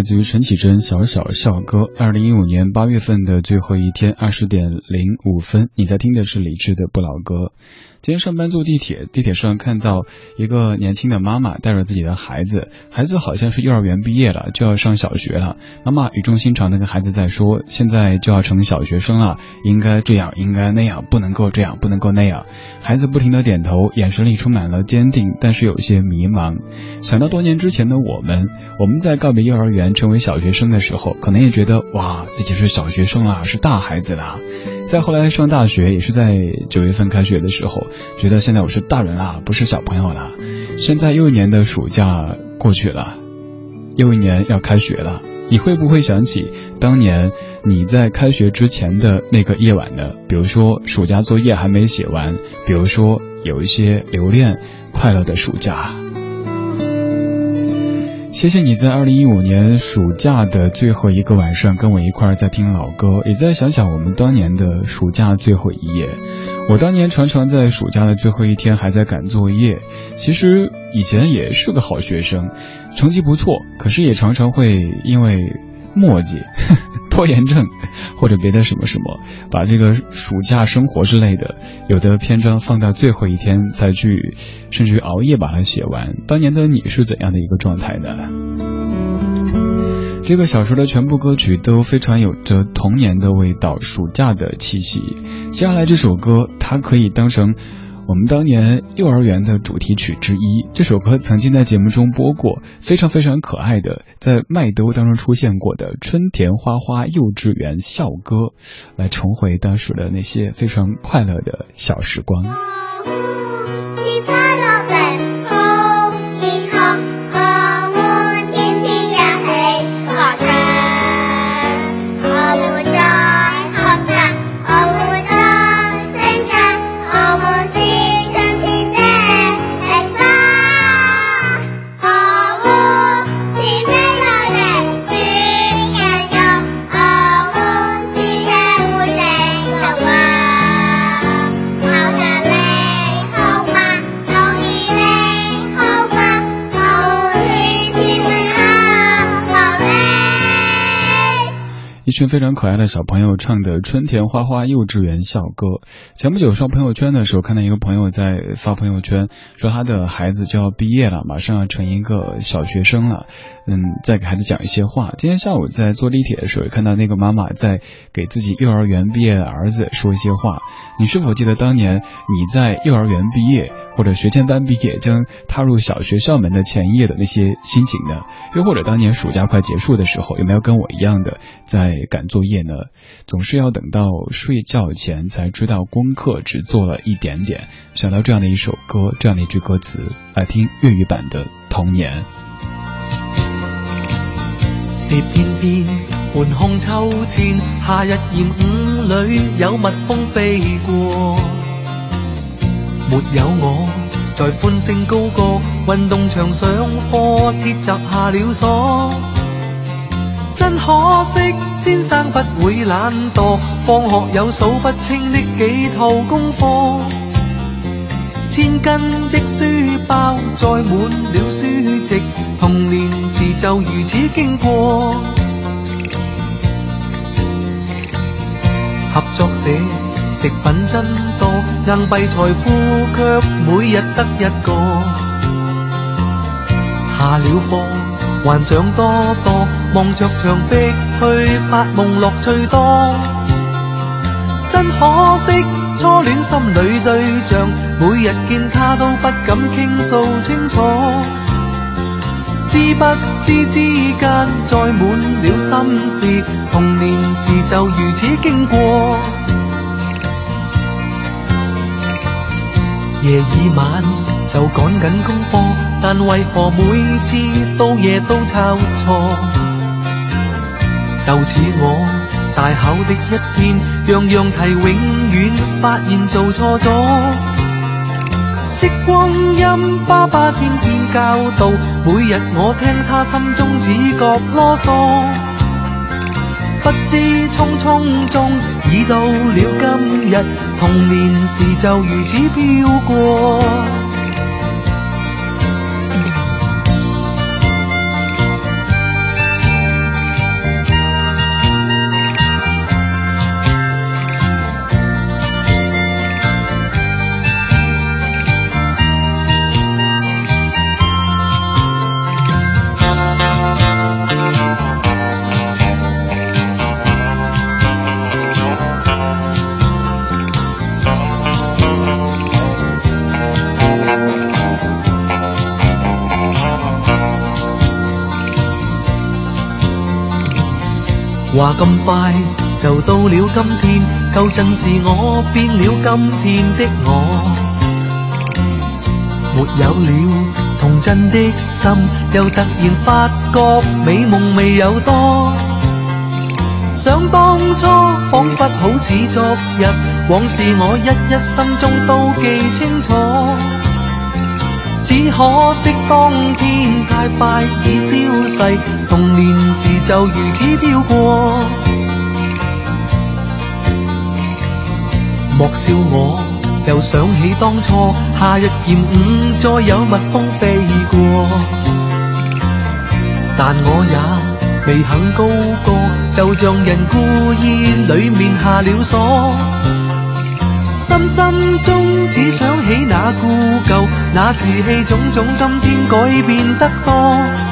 来自于陈绮贞《小小笑歌》。二零一五年八月份的最后一天，二十点零五分，你在听的是李志的《不老歌》。今天上班坐地铁，地铁上看到一个年轻的妈妈带着自己的孩子，孩子好像是幼儿园毕业了，就要上小学了。妈妈语重心长的跟孩子在说：“现在就要成小学生了，应该这样，应该那样，不能够这样，不能够那样。”孩子不停的点头，眼神里充满了坚定，但是有些迷茫。想到多年之前的我们，我们在告别幼儿园成为小学生的时候，可能也觉得哇，自己是小学生了，是大孩子了。再后来上大学，也是在九月份开学的时候。觉得现在我是大人了，不是小朋友了。现在又一年的暑假过去了，又一年要开学了。你会不会想起当年你在开学之前的那个夜晚呢？比如说暑假作业还没写完，比如说有一些留恋快乐的暑假。谢谢你在二零一五年暑假的最后一个晚上跟我一块儿在听老歌，也在想想我们当年的暑假最后一夜。我当年常常在暑假的最后一天还在赶作业，其实以前也是个好学生，成绩不错，可是也常常会因为墨迹、拖延症或者别的什么什么，把这个暑假生活之类的有的篇章放到最后一天才去，甚至于熬夜把它写完。当年的你是怎样的一个状态呢？这个小说的全部歌曲都非常有着童年的味道，暑假的气息。接下来这首歌，它可以当成我们当年幼儿园的主题曲之一。这首歌曾经在节目中播过，非常非常可爱的，在麦兜当中出现过的《春田花花幼稚园校歌》，来重回当时的那些非常快乐的小时光。一群非常可爱的小朋友唱的《春田花花幼稚园校歌》。前不久刷朋友圈的时候，看到一个朋友在发朋友圈，说他的孩子就要毕业了，马上要成一个小学生了。嗯，在给孩子讲一些话。今天下午在坐地铁的时候，看到那个妈妈在给自己幼儿园毕业的儿子说一些话。你是否记得当年你在幼儿园毕业或者学前班毕业，将踏入小学校门的前一夜的那些心情呢？又或者当年暑假快结束的时候，有没有跟我一样的在？赶作业呢，总是要等到睡觉前才知道功课只做了一点点。想到这样的一首歌，这样的一句歌词，来听粤语版的《童年》。别偏偏盘看秋千，夏日炎午里有蜜蜂飞过，没有我在欢声高歌，运动场上课铁闸下了锁。真可惜，先生不會懶惰，放學有數不清的幾套功課，千斤的書包載滿了書籍，童年時就如此經過。合作社食品真多，硬幣財富卻每日得一個。下了課，幻想多多，望着牆壁去發夢，樂趣多。真可惜，初戀心裏對象，每日見他都不敢傾訴清楚。知不知之間載滿了心事，童年時就如此經過。夜已晚就趕緊功課，但為何每次到夜都抄錯？就似我大考的一天，樣樣題永遠發現做錯咗。識光阴，爸爸千遍教導，每日我聽他心中只覺囉嗦。不知匆匆中已到了今日，童年時就如此飄過。快就到了今天，舊陣時我變了今天的我，沒有了童真的心，又突然發覺美夢未有多。想當初彷彿好似昨日，往事我一一心中都記清楚。只可惜當天太快已消逝，童年時就如此飄過。莫笑我又想起當初，夏日炎午再有蜜蜂飛過，但我也未肯高歌，就像人故意裏面下了鎖。深深中只想起那故舊，那稚氣種種，今天改變得多。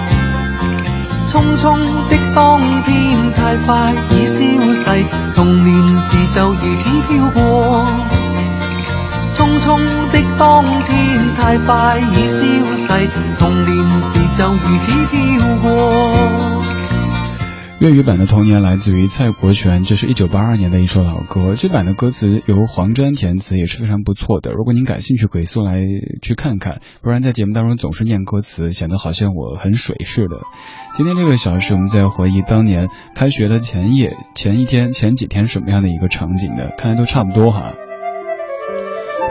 匆匆的当天太快已消逝，童年时就如此飘过。匆匆的当天太快已消逝，童年时就如此飘过。粤语版的童年来自于蔡国权，这是一九八二年的一首老歌。这版的歌词由黄沾填词，也是非常不错的。如果您感兴趣，可以搜来去看看。不然在节目当中总是念歌词，显得好像我很水似的。今天这个小时，我们在回忆当年开学的前夜、前一天、前几天什么样的一个场景呢？看来都差不多哈。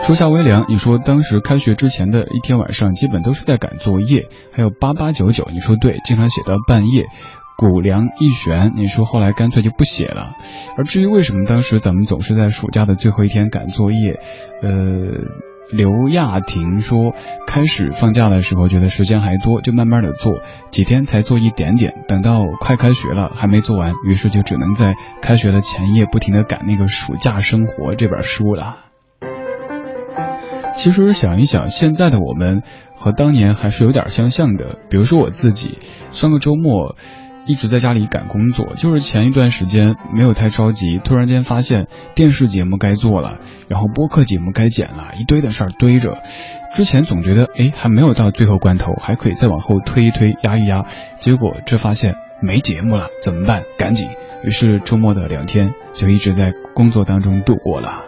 初夏微凉，你说当时开学之前的一天晚上，基本都是在赶作业，还有八八九九，你说对，经常写到半夜。谷梁一旋，你说后来干脆就不写了。而至于为什么当时咱们总是在暑假的最后一天赶作业，呃，刘亚婷说开始放假的时候觉得时间还多，就慢慢的做，几天才做一点点，等到快开学了还没做完，于是就只能在开学的前夜不停的赶那个《暑假生活》这本书了。其实想一想，现在的我们和当年还是有点相像的，比如说我自己，上个周末。一直在家里赶工作，就是前一段时间没有太着急，突然间发现电视节目该做了，然后播客节目该剪了，一堆的事儿堆着。之前总觉得，哎，还没有到最后关头，还可以再往后推一推，压一压。结果这发现没节目了，怎么办？赶紧。于是周末的两天就一直在工作当中度过了。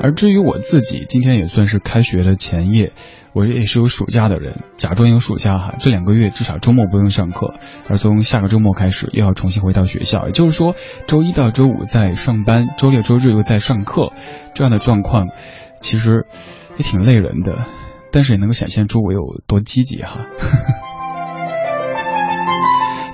而至于我自己，今天也算是开学的前夜。我也是有暑假的人，假装有暑假哈，这两个月至少周末不用上课，而从下个周末开始又要重新回到学校，也就是说周一到周五在上班，周六周日又在上课，这样的状况其实也挺累人的，但是也能够显现出我有多积极哈。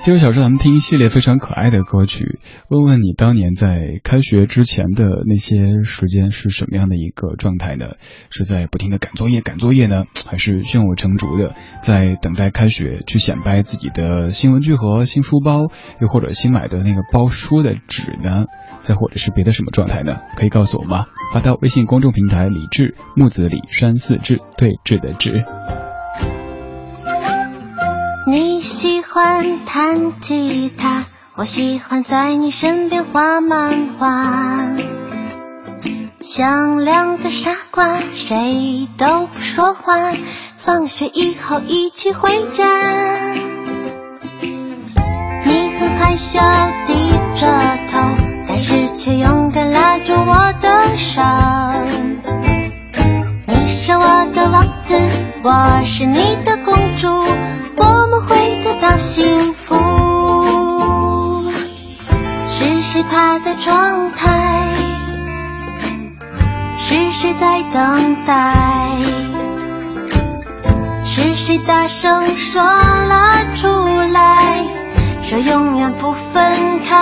就是小时咱们听一系列非常可爱的歌曲，问问你当年在开学之前的那些时间是什么样的一个状态呢？是在不停的赶作业赶作业呢，还是胸有成竹的在等待开学去显摆自己的新文具盒、新书包，又或者新买的那个包书的纸呢？再或者是别的什么状态呢？可以告诉我吗？发到微信公众平台李志木子李山四志对峙的志。你欢弹吉他，我喜欢在你身边画漫画，像两个傻瓜，谁都不说话。放学以后一起回家，你很害羞低着头，但是却勇敢拉住我的手。你是我的王子，我是你的公主。我们会得到幸福。是谁趴在窗台？是谁在等待？是谁大声说了出来？说永远不分开。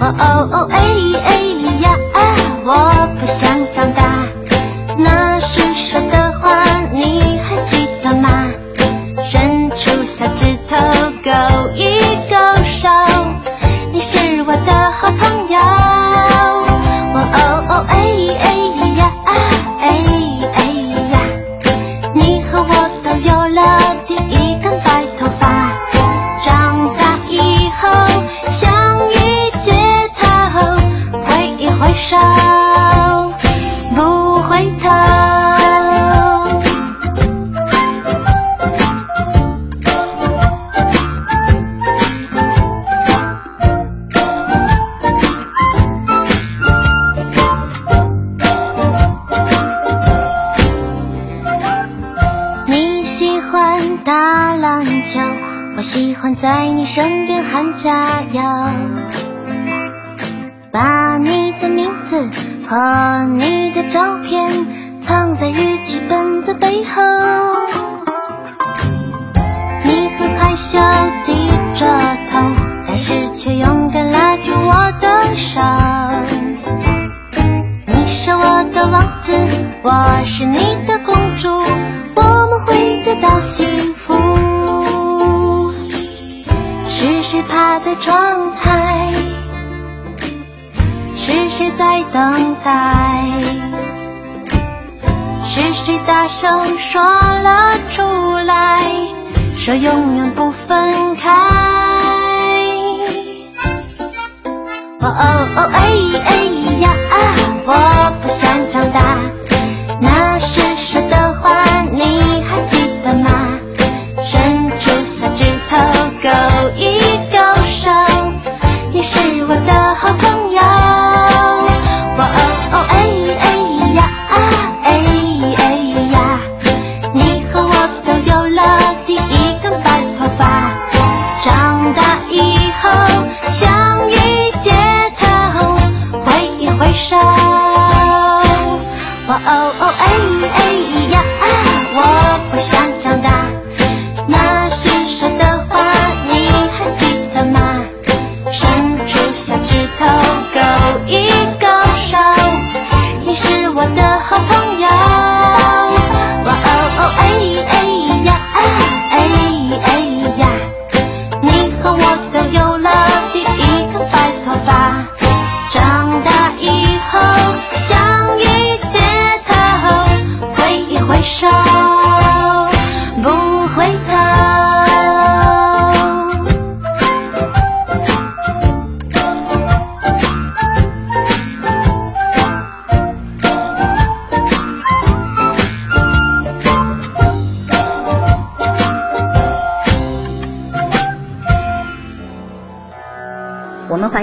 哦哦哦，哎哎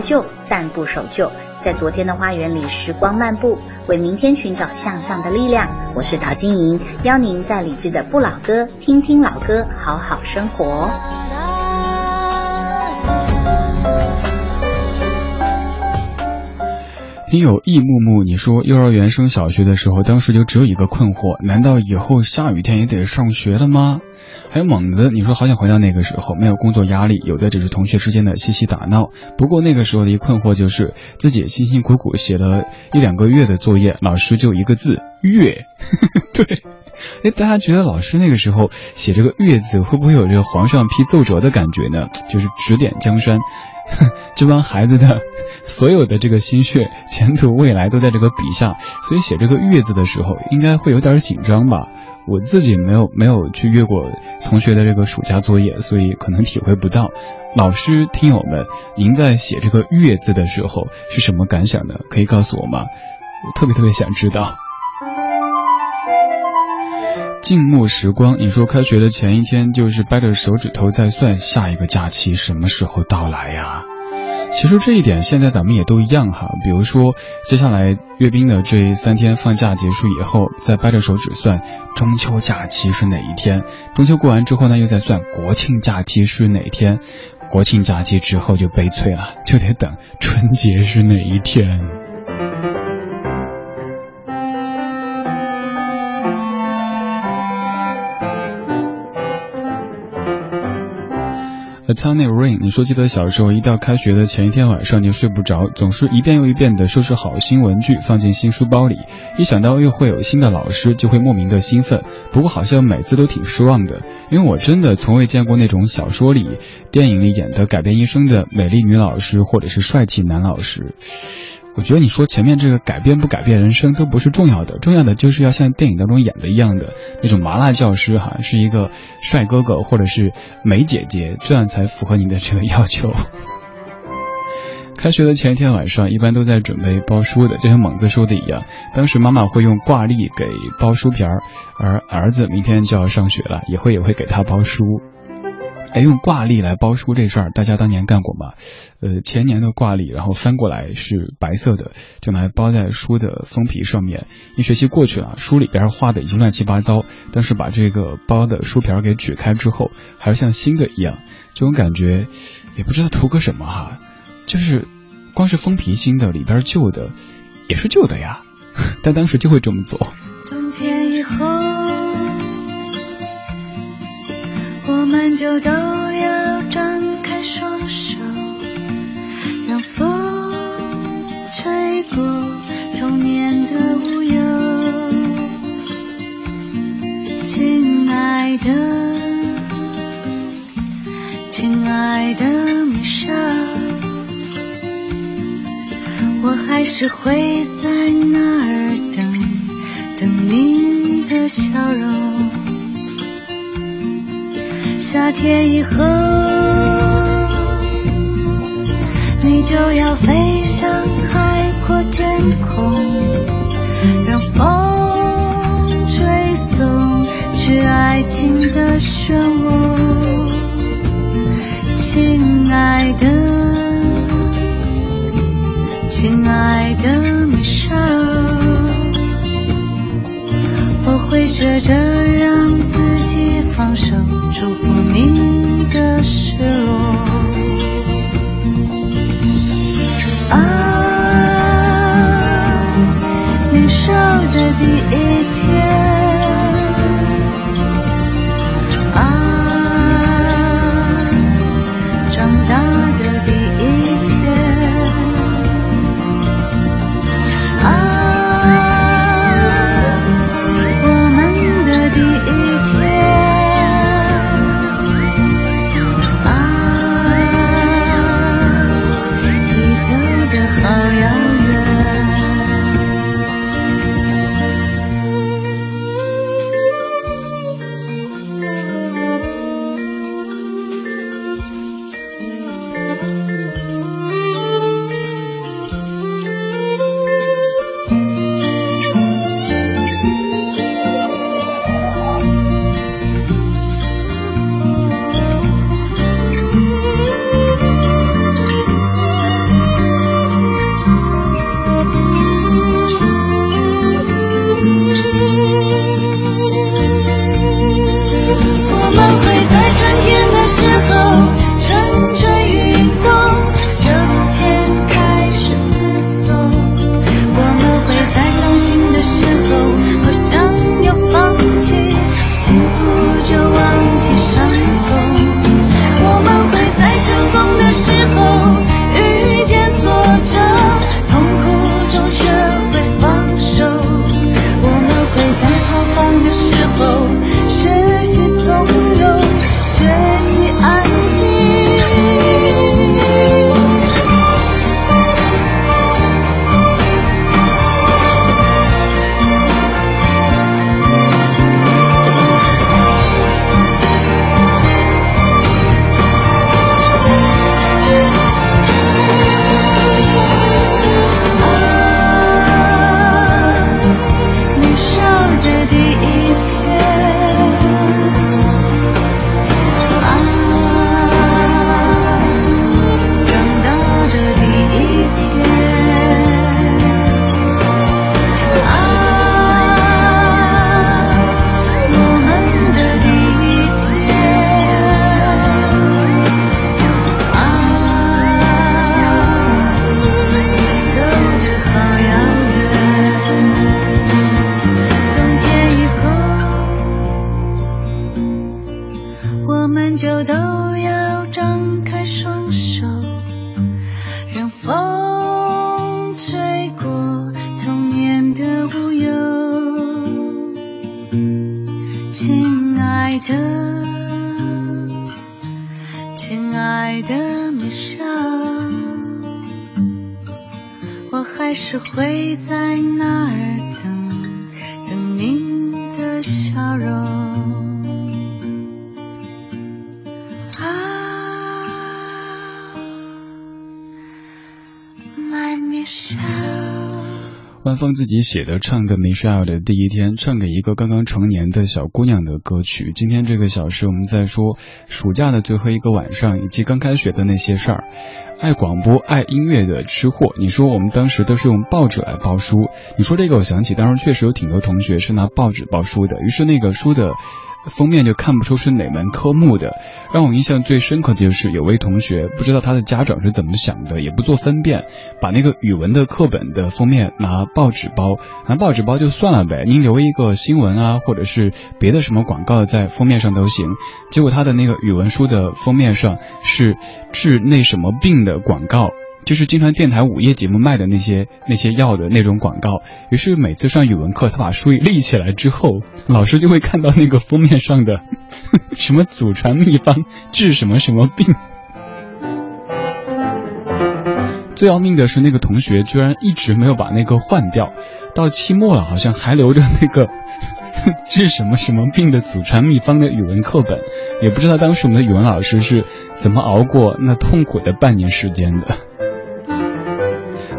旧，但不守旧。在昨天的花园里，时光漫步，为明天寻找向上的力量。我是陶晶莹，邀您在理智的不老歌，听听老歌，好好生活。听友易木木，你说幼儿园升小学的时候，当时就只有一个困惑：难道以后下雨天也得上学了吗？还有猛子，你说好想回到那个时候，没有工作压力，有的只是同学之间的嬉戏打闹。不过那个时候的一困惑就是自己辛辛苦苦写了一两个月的作业，老师就一个字“月”。对，哎，大家觉得老师那个时候写这个“月”字，会不会有这个皇上批奏折的感觉呢？就是指点江山。这帮孩子的 所有的这个心血、前途、未来都在这个笔下，所以写这个“月”字的时候，应该会有点紧张吧。我自己没有没有去阅过同学的这个暑假作业，所以可能体会不到。老师、听友们，您在写这个“月”字的时候是什么感想呢？可以告诉我吗？我特别特别想知道。静默时光，你说开学的前一天就是掰着手指头在算下一个假期什么时候到来呀？其实这一点现在咱们也都一样哈。比如说接下来阅兵的这三天放假结束以后，再掰着手指算中秋假期是哪一天。中秋过完之后呢，又在算国庆假期是哪一天。国庆假期之后就悲催了，就得等春节是哪一天。Tiny Rain，你说记得小时候一到开学的前一天晚上就睡不着，总是一遍又一遍的收拾好新文具放进新书包里，一想到又会有新的老师，就会莫名的兴奋。不过好像每次都挺失望的，因为我真的从未见过那种小说里、电影里演的改变一生的美丽女老师或者是帅气男老师。我觉得你说前面这个改变不改变人生都不是重要的，重要的就是要像电影当中演的一样的那种麻辣教师哈，是一个帅哥哥或者是美姐姐，这样才符合你的这个要求。开学的前一天晚上，一般都在准备包书的，就像猛子说的一样，当时妈妈会用挂历给包书皮儿，而儿子明天就要上学了，也会也会给他包书。哎，用挂历来包书这事儿，大家当年干过吗？呃，前年的挂历，然后翻过来是白色的，就拿来包在书的封皮上面。一学期过去了，书里边画的已经乱七八糟，但是把这个包的书皮给取开之后，还是像新的一样。这种感觉，也不知道图个什么哈，就是光是封皮新的，里边旧的也是旧的呀。但当时就会这么做。就都要张开双手，让风吹过童年的无忧。亲爱的，亲爱的米莎，我还是会在那儿等，等你的笑容。夏天以后，你就要飞向海阔天空，让风吹送去爱情的漩涡。亲爱的，亲爱的米莎，我会学着让自自己写的唱的《Michelle》的第一天，唱给一个刚刚成年的小姑娘的歌曲。今天这个小时，我们在说暑假的最后一个晚上，以及刚开学的那些事儿。爱广播、爱音乐的吃货，你说我们当时都是用报纸来包书。你说这个，我想起当时确实有挺多同学是拿报纸包书的，于是那个书的。封面就看不出是哪门科目的，让我印象最深刻的就是有位同学不知道他的家长是怎么想的，也不做分辨，把那个语文的课本的封面拿报纸包，拿报纸包就算了呗，您留一个新闻啊，或者是别的什么广告在封面上都行。结果他的那个语文书的封面上是治那什么病的广告。就是经常电台午夜节目卖的那些那些药的那种广告，于是每次上语文课，他把书立起来之后，老师就会看到那个封面上的 什么祖传秘方治什么什么病。最要命的是，那个同学居然一直没有把那个换掉，到期末了，好像还留着那个 治什么什么病的祖传秘方的语文课本，也不知道当时我们的语文老师是怎么熬过那痛苦的半年时间的。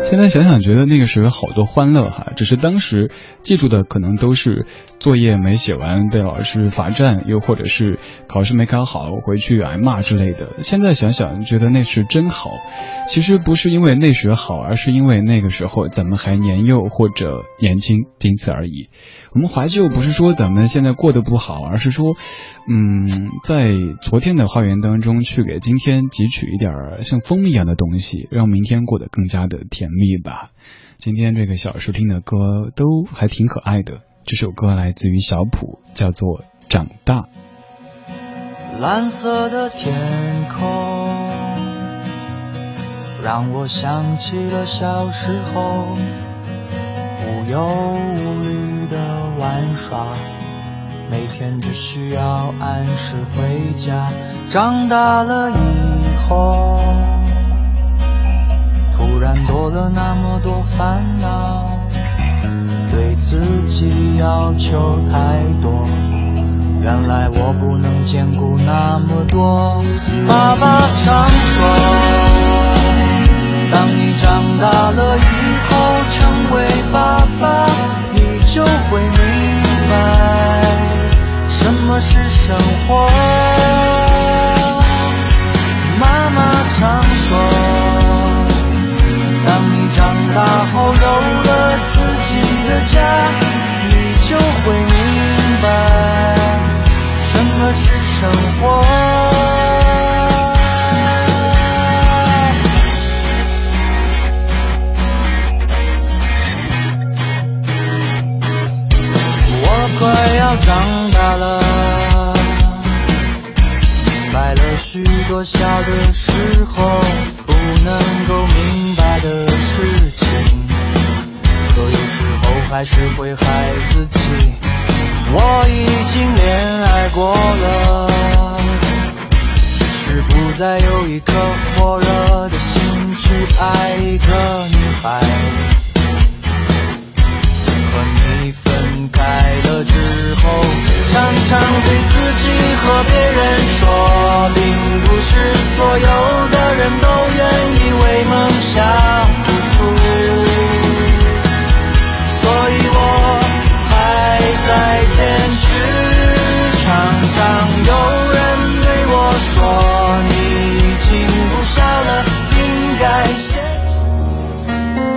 现在想想，觉得那个时候好多欢乐哈，只是当时记住的可能都是作业没写完被老师罚站，又或者是考试没考好回去挨骂之类的。现在想想，觉得那时真好。其实不是因为那时好，而是因为那个时候咱们还年幼或者年轻，仅此而已。我们怀旧不是说咱们现在过得不好，而是说，嗯，在昨天的花园当中去给今天汲取一点像蜂蜜一样的东西，让明天过得更加的甜蜜吧。今天这个小时听的歌都还挺可爱的，这首歌来自于小普，叫做《长大》。蓝色的天空，让我想起了小时候，无忧无虑玩耍，每天只需要按时回家。长大了以后，突然多了那么多烦恼，对自己要求太多。原来我不能兼顾那么多。爸爸常说，当你长大了以后，成为爸爸，你就会明是生活。妈妈常说，当你长大后有了自己的家，许多小的时候不能够明白的事情，可有时候还是会害自己。我已经恋爱过了，只是不再有一颗火热的心去爱一个女孩。和你分开了之后，常常对自己和别，有的人都愿意为梦想付出，我。：“，”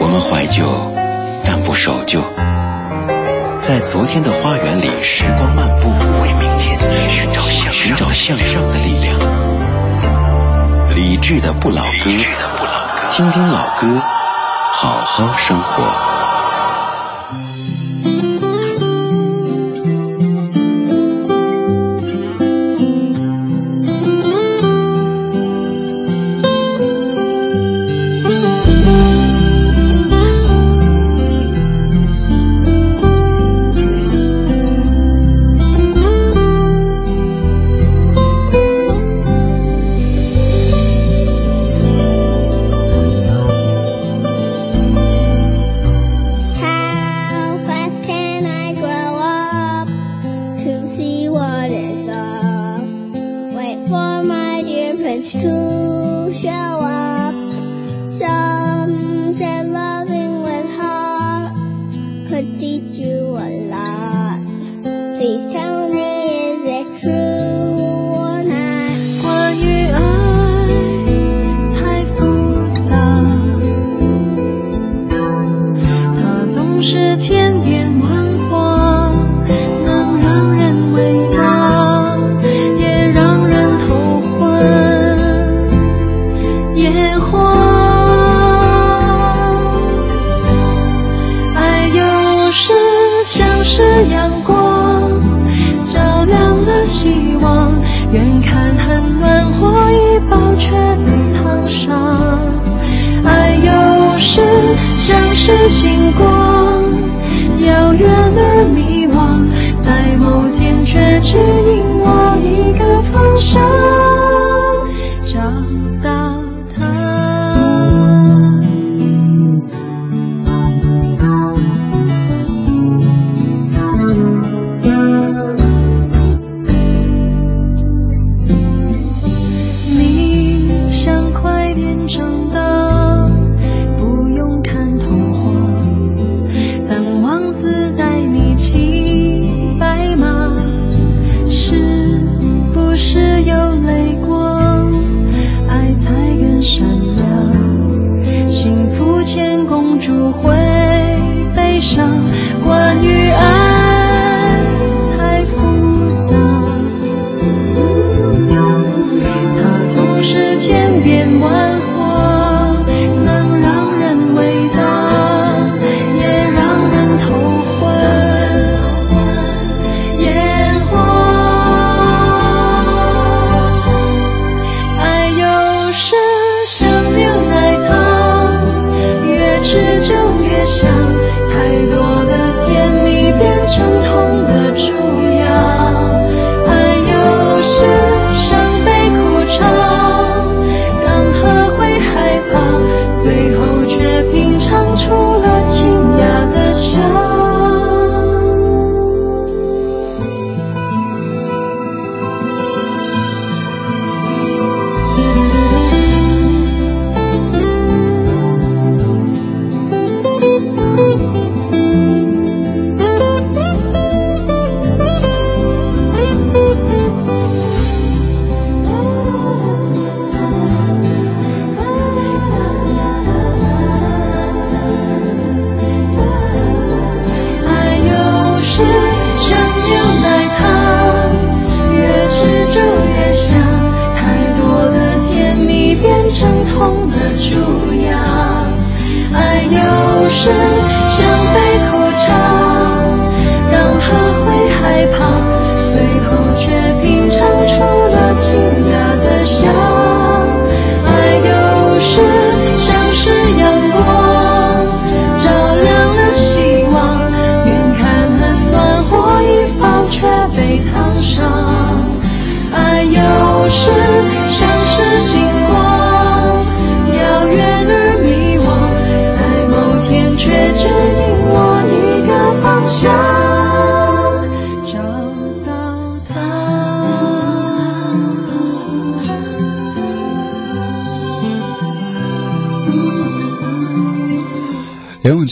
们怀旧，但不守旧。在昨天的花园里，时光漫步，为明天寻找向上的力量。理智的不老歌，听听老歌，好好生活。Show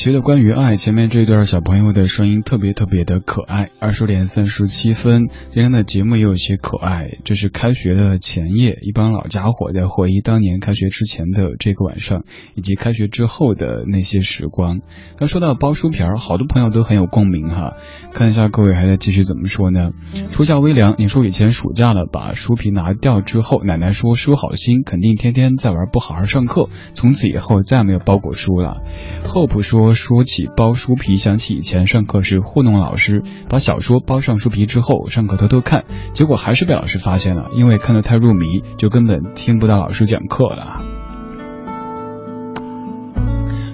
梁咏琪的《关于爱》前面这段小朋友的声音特别特别的可爱。二十点三十七分，今天的节目也有些可爱。这是开学的前夜，一帮老家伙在回忆当年开学之前的这个晚上，以及开学之后的那些时光。刚说到包书皮儿，好多朋友都很有共鸣哈。看一下各位还在继续怎么说呢？初夏微凉，你说以前暑假了，把书皮拿掉之后，奶奶说书好心，肯定天天在玩，不好好上课，从此以后再也没有包过书了。Hope 说，说起包书皮，想起以前上课时糊弄老师，把小说包上书皮之后，上课偷偷看，结果还是被老师发现了，因为看得太入迷，就根本听不到老师讲课了。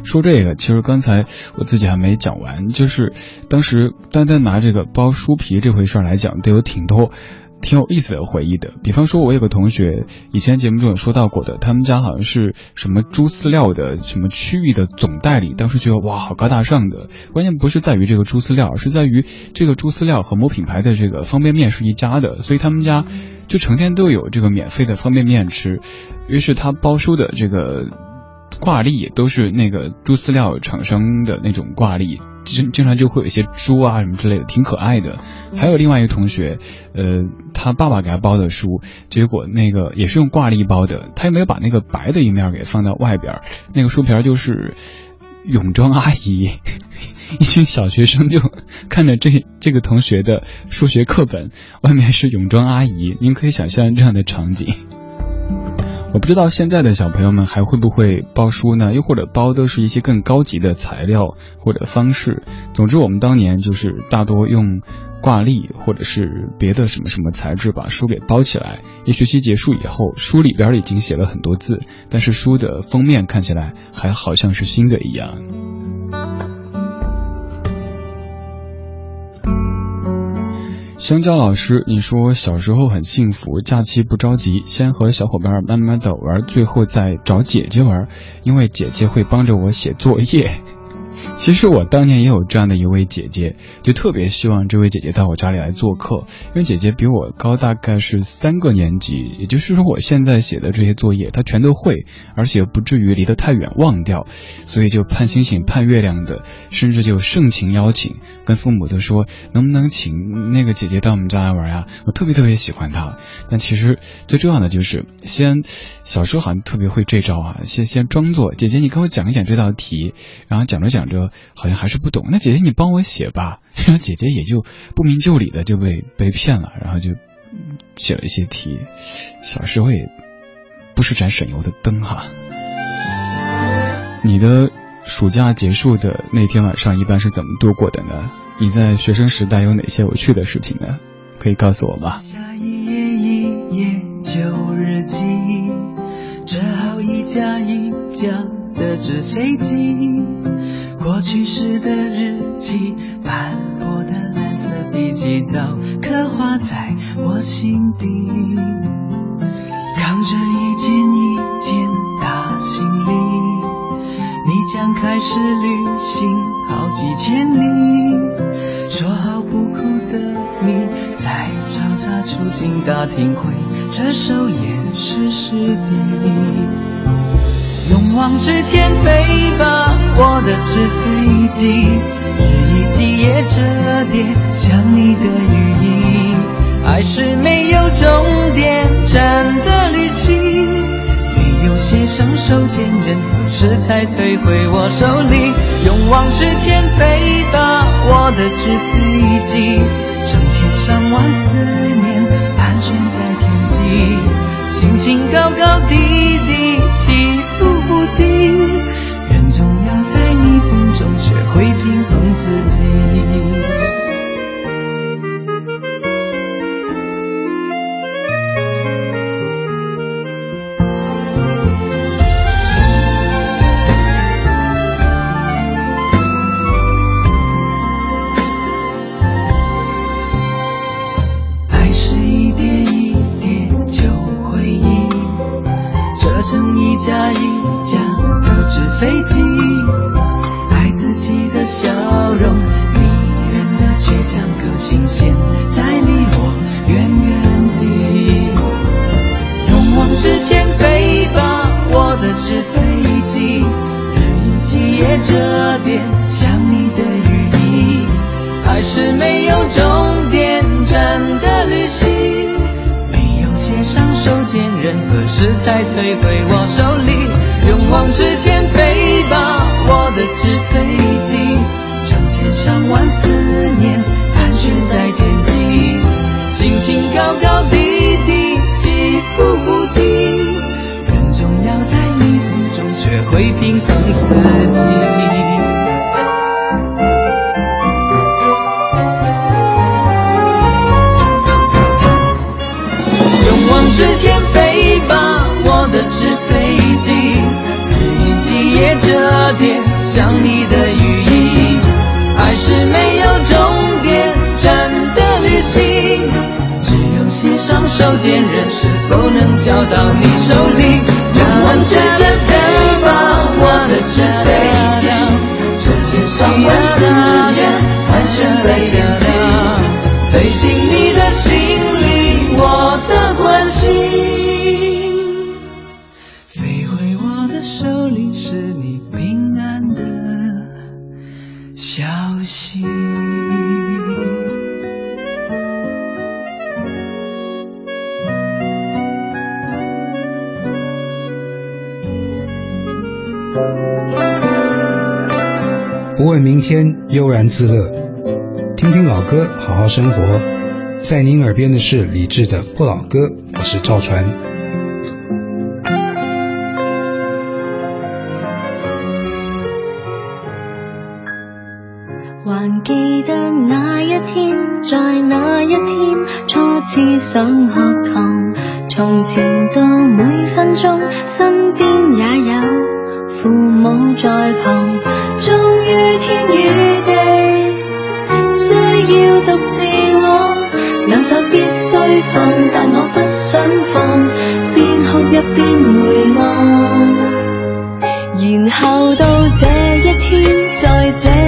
说这个，其实刚才我自己还没讲完，就是当时单单拿这个包书皮这回事来讲，都有挺多挺有意思的回忆的。比方说，我有个同学以前节目中有说到过的，他们家好像是什么猪饲料的什么区域的总代理，当时觉得哇，好高大上的。关键不是在于这个猪饲料，而是在于这个猪饲料和某品牌的这个方便面是一家的，所以他们家就成天都有这个免费的方便面吃。于是他包书的这个 挂历都是那个猪饲料厂商的那种挂历。经经常就会有一些猪啊什么之类的，挺可爱的。还有另外一个同学，呃，他爸爸给他包的书，结果那个也是用挂历包的，他也没有把那个白的一面给放到外边，那个书皮就是泳装阿姨，一群小学生就看着这这个同学的数学课本，外面是泳装阿姨，您可以想象这样的场景。我不知道现在的小朋友们还会不会包书呢？又或者包的是一些更高级的材料或者方式。总之，我们当年就是大多用挂历或者是别的什么什么材质把书给包起来。一学期结束以后，书里边已经写了很多字，但是书的封面看起来还好像是新的一样。香蕉老师，你说小时候很幸福，假期不着急，先和小伙伴慢慢的玩，最后再找姐姐玩，因为姐姐会帮着我写作业。其实我当年也有这样的一位姐姐，就特别希望这位姐姐到我家里来做客，因为姐姐比我高大概是三个年级，也就是说我现在写的这些作业她全都会，而且不至于离得太远忘掉，所以就盼星星盼月亮的，甚至就盛情邀请，跟父母都说能不能请那个姐姐到我们家来玩呀？我特别特别喜欢她，但其实最重要的就是先小时候好像特别会这招啊，先先装作姐姐你跟我讲一讲这道题，然后讲着讲。着好像还是不懂，那姐姐你帮我写吧，然后姐姐也就不明就里的就被被骗了，然后就写了一些题。小时候也不是盏省油的灯哈。你的暑假结束的那天晚上一般是怎么度过的呢？你在学生时代有哪些有趣的事情呢？可以告诉我吗？一页一页旧日记，折好一架一架的纸飞机。过去时的日记，斑驳的蓝色笔记早刻画在我心底。扛着一件一件大行李，你将开始旅行好几千里。说好不哭的你，在嘈杂出境大厅会这首掩饰湿地。勇往直前，飞吧，我的纸飞机，日以继夜折叠，想你的羽翼。爱是没有终点站的旅行，没有写上手间，任何事才退回我手里。勇往直前，飞吧，我的纸飞恋人是否能交到你手里？让我试着飞吧，我的纸飞机，这件需要思念盘然自乐，听听老歌，好好生活。在您耳边的是李志的《不老歌》，我是赵传。然后到这一天，在这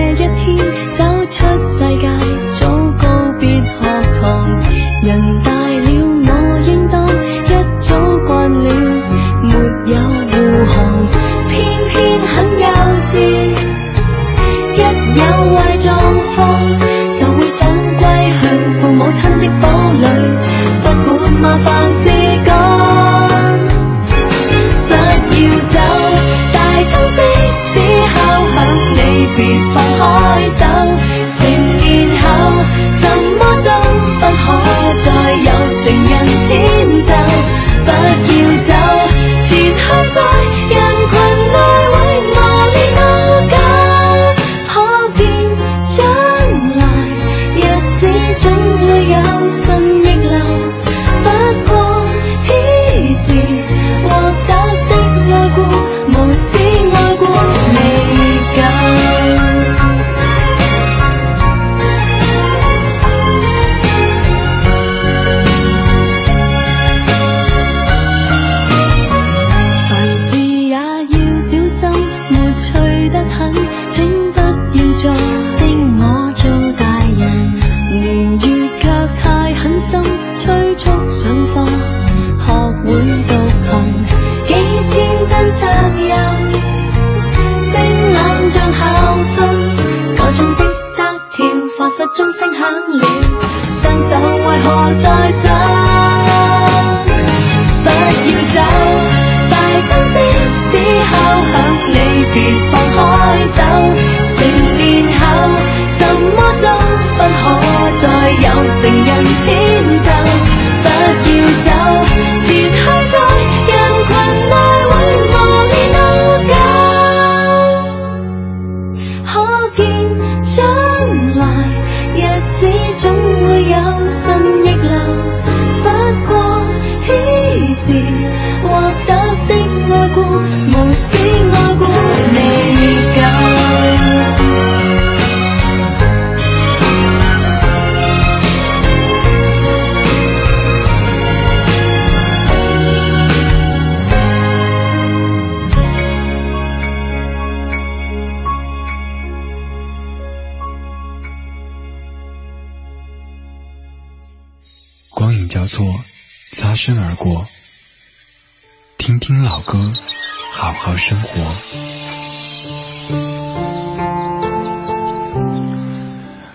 成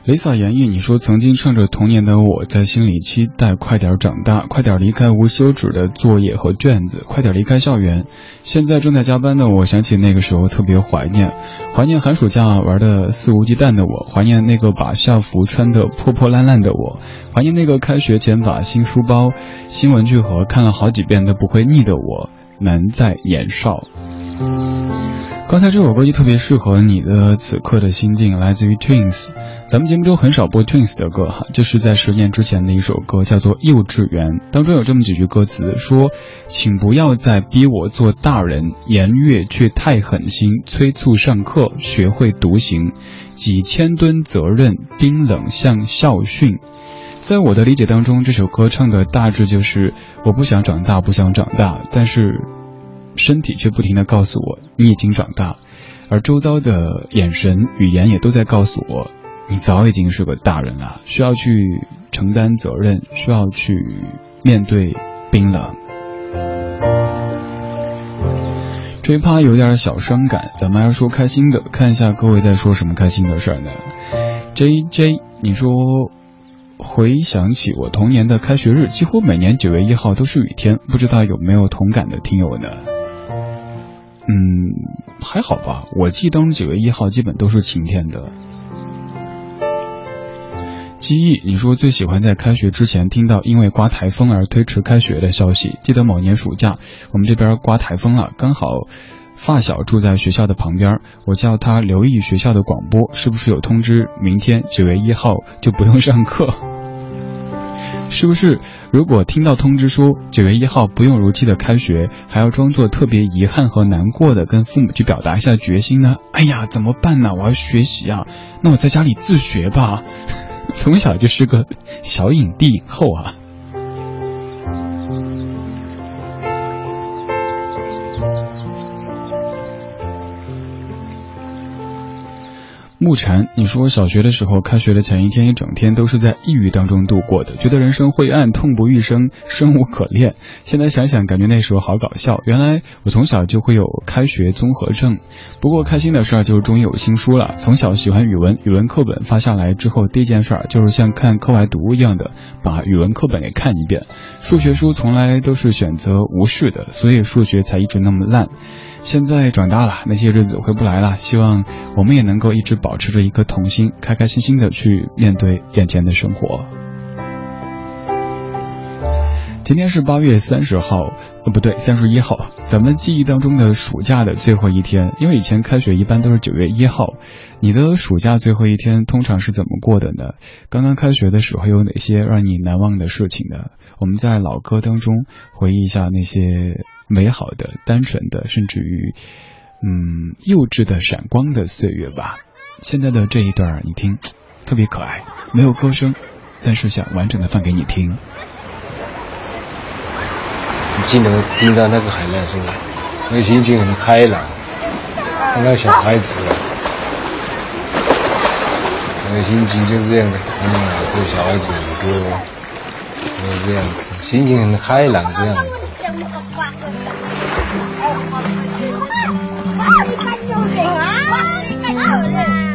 Lisa 言意，你说曾经趁着童年的我在心里期待快点长大，快点离开无休止的作业和卷子，快点离开校园。现在正在加班的我，想起那个时候特别怀念，怀念寒暑假玩的肆无忌惮的我，怀念那个把校服穿得破破烂烂的我，怀念那个开学前把新书包、新文具盒看了好几遍都不会腻的我。难在年少。刚才这首歌就特别适合你的此刻的心境，来自于 Twins。咱们节目中很少播 Twins 的歌哈，这是在十年之前的一首歌，叫做《幼稚园》，当中有这么几句歌词，说：“请不要再逼我做大人，言悦却太狠心，催促上课学会独行，几千吨责任冰冷像校训。”在我的理解当中，这首歌唱的大致就是我不想长大，不想长大，但是身体却不停的告诉我你已经长大，而周遭的眼神、语言也都在告诉我你早已经是个大人了，需要去承担责任，需要去面对冰冷。这一趴有点小伤感，咱们还是说开心的，看一下各位在说什么开心的事儿呢？J J，你说回想起我童年的开学日，几乎每年九月一号都是雨天，不知道有没有同感的听友呢？嗯，还好吧，我记忆当中九月一号基本都是晴天的。记忆，你说最喜欢在开学之前听到因为刮台风而推迟开学的消息。记得某年暑假，我们这边刮台风了，刚好发小住在学校的旁边，我叫他留意学校的广播，是不是有通知明天九月一号就不用上课？是不是？如果听到通知书九月一号不用如期的开学，还要装作特别遗憾和难过的跟父母去表达一下决心呢？哎呀，怎么办呢？我要学习啊，那我在家里自学吧。从小就是个小影帝影后啊。木禅，你说小学的时候，开学的前一天，一整天都是在抑郁当中度过的，觉得人生灰暗，痛不欲生，生无可恋。现在想想，感觉那时候好搞笑。原来我从小就会有开学综合症。不过开心的事儿就是终于有新书了。从小喜欢语文，语文课本发下来之后，第一件事儿就是像看课外读物一样的把语文课本给看一遍。数学书从来都是选择无视的，所以数学才一直那么烂。现在长大了，那些日子回不来了。希望我们也能够一直保持着一颗童心，开开心心的去面对眼前的生活。今天是八月三十号，呃，不对，三十一号。咱们记忆当中的暑假的最后一天，因为以前开学一般都是九月一号。你的暑假最后一天通常是怎么过的呢？刚刚开学的时候有哪些让你难忘的事情呢？我们在老歌当中回忆一下那些美好的、单纯的，甚至于嗯幼稚的、闪光的岁月吧。现在的这一段你听，特别可爱，没有歌声，但是想完整的放给你听。你只能听到那个海浪声，那个心情很开朗，看到小孩子。那个心情就是这样的，嗯，这小孩子歌，就是这样子，心情很开朗这样。我是一个坏人我是好个坏人我是一个坏人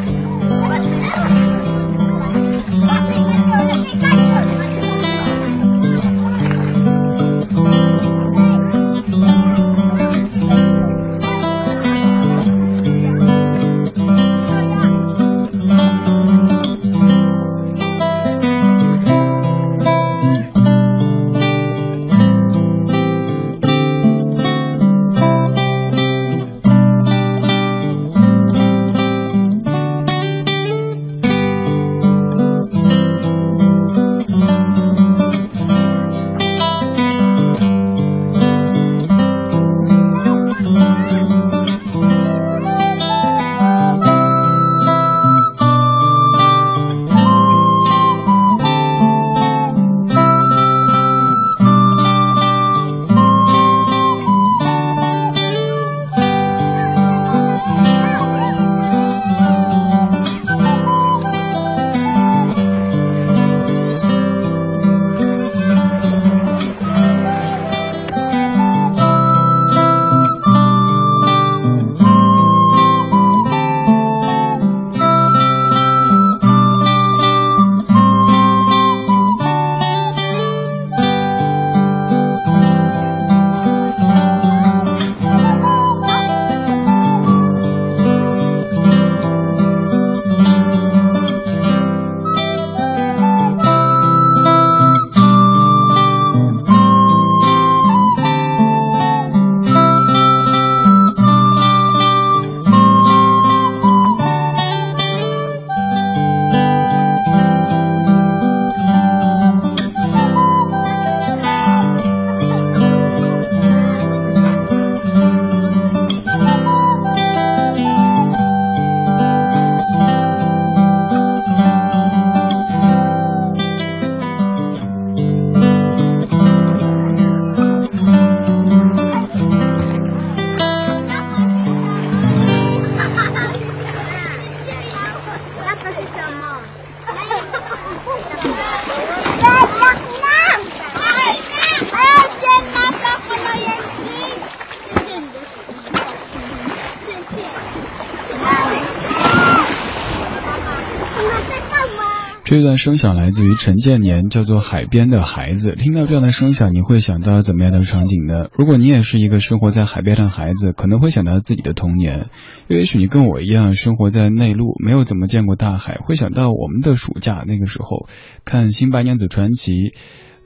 声响来自于陈建年，叫做《海边的孩子》。听到这样的声响，你会想到怎么样的场景呢？如果你也是一个生活在海边的孩子，可能会想到自己的童年。也许你跟我一样，生活在内陆，没有怎么见过大海，会想到我们的暑假那个时候看《新白娘子传奇》。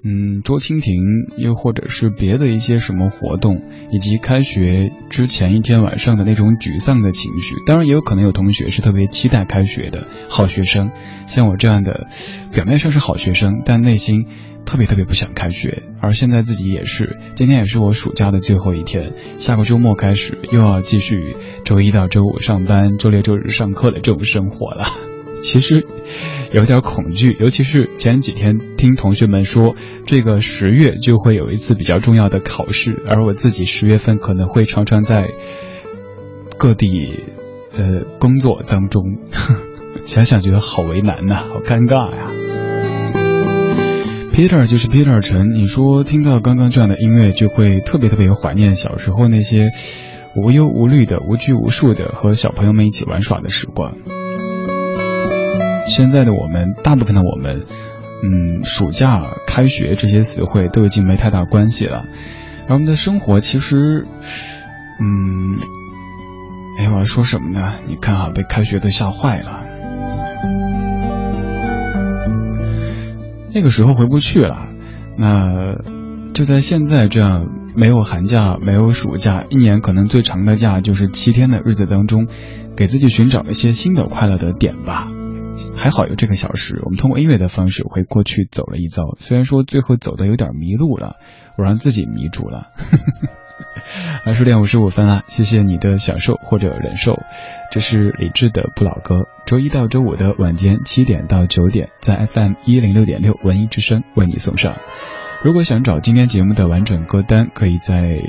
嗯，捉蜻蜓，又或者是别的一些什么活动，以及开学之前一天晚上的那种沮丧的情绪。当然，也有可能有同学是特别期待开学的好学生，像我这样的，表面上是好学生，但内心特别特别不想开学。而现在自己也是，今天也是我暑假的最后一天，下个周末开始又要继续周一到周五上班，周六周日上课的这种生活了。其实。有点恐惧，尤其是前几天听同学们说，这个十月就会有一次比较重要的考试，而我自己十月份可能会常常在各地呃工作当中，想想觉得好为难呐，好尴尬呀。Peter 就是 Peter 陈，你说听到刚刚这样的音乐，就会特别特别怀念小时候那些无忧无虑的、无拘无束的和小朋友们一起玩耍的时光。现在的我们，大部分的我们，嗯，暑假、开学这些词汇都已经没太大关系了。而我们的生活其实，嗯，哎，我要说什么呢？你看啊，被开学都吓坏了。那个时候回不去了，那就在现在这样没有寒假、没有暑假，一年可能最长的假就是七天的日子当中，给自己寻找一些新的快乐的点吧。还好有这个小时，我们通过音乐的方式回过去走了一遭。虽然说最后走的有点迷路了，我让自己迷住了。二十点五十五分了，谢谢你的享受或者忍受。这是李志的不老歌，周一到周五的晚间七点到九点，在 FM 一零六点六文艺之声为你送上。如果想找今天节目的完整歌单，可以在。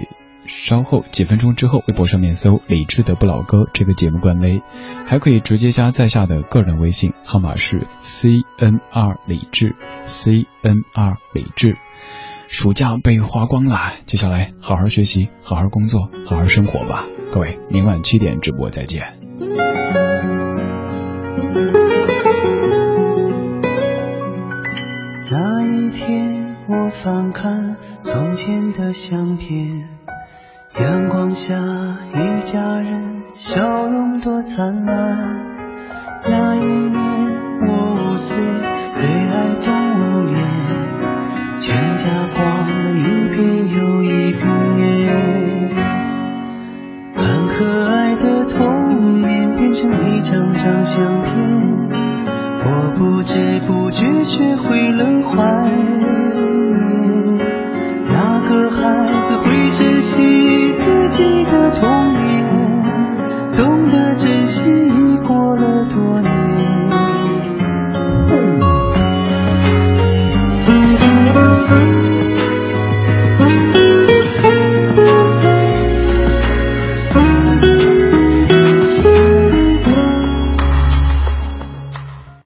稍后几分钟之后，微博上面搜“李志的不老歌”这个节目官微，还可以直接加在下的个人微信号码是 C N R 李志 C N R 李志。暑假被花光了，接下来好好学习，好好工作，好好生活吧。各位，明晚七点直播再见。那一天，我翻看从前的相片。阳光下，一家人笑容多灿烂。那一年我五岁，最爱动物园，全家逛了一遍又一遍。很可爱的童年变成一张张相片，我不知不觉学会了怀念。那个孩子会珍惜。几个童年，懂得。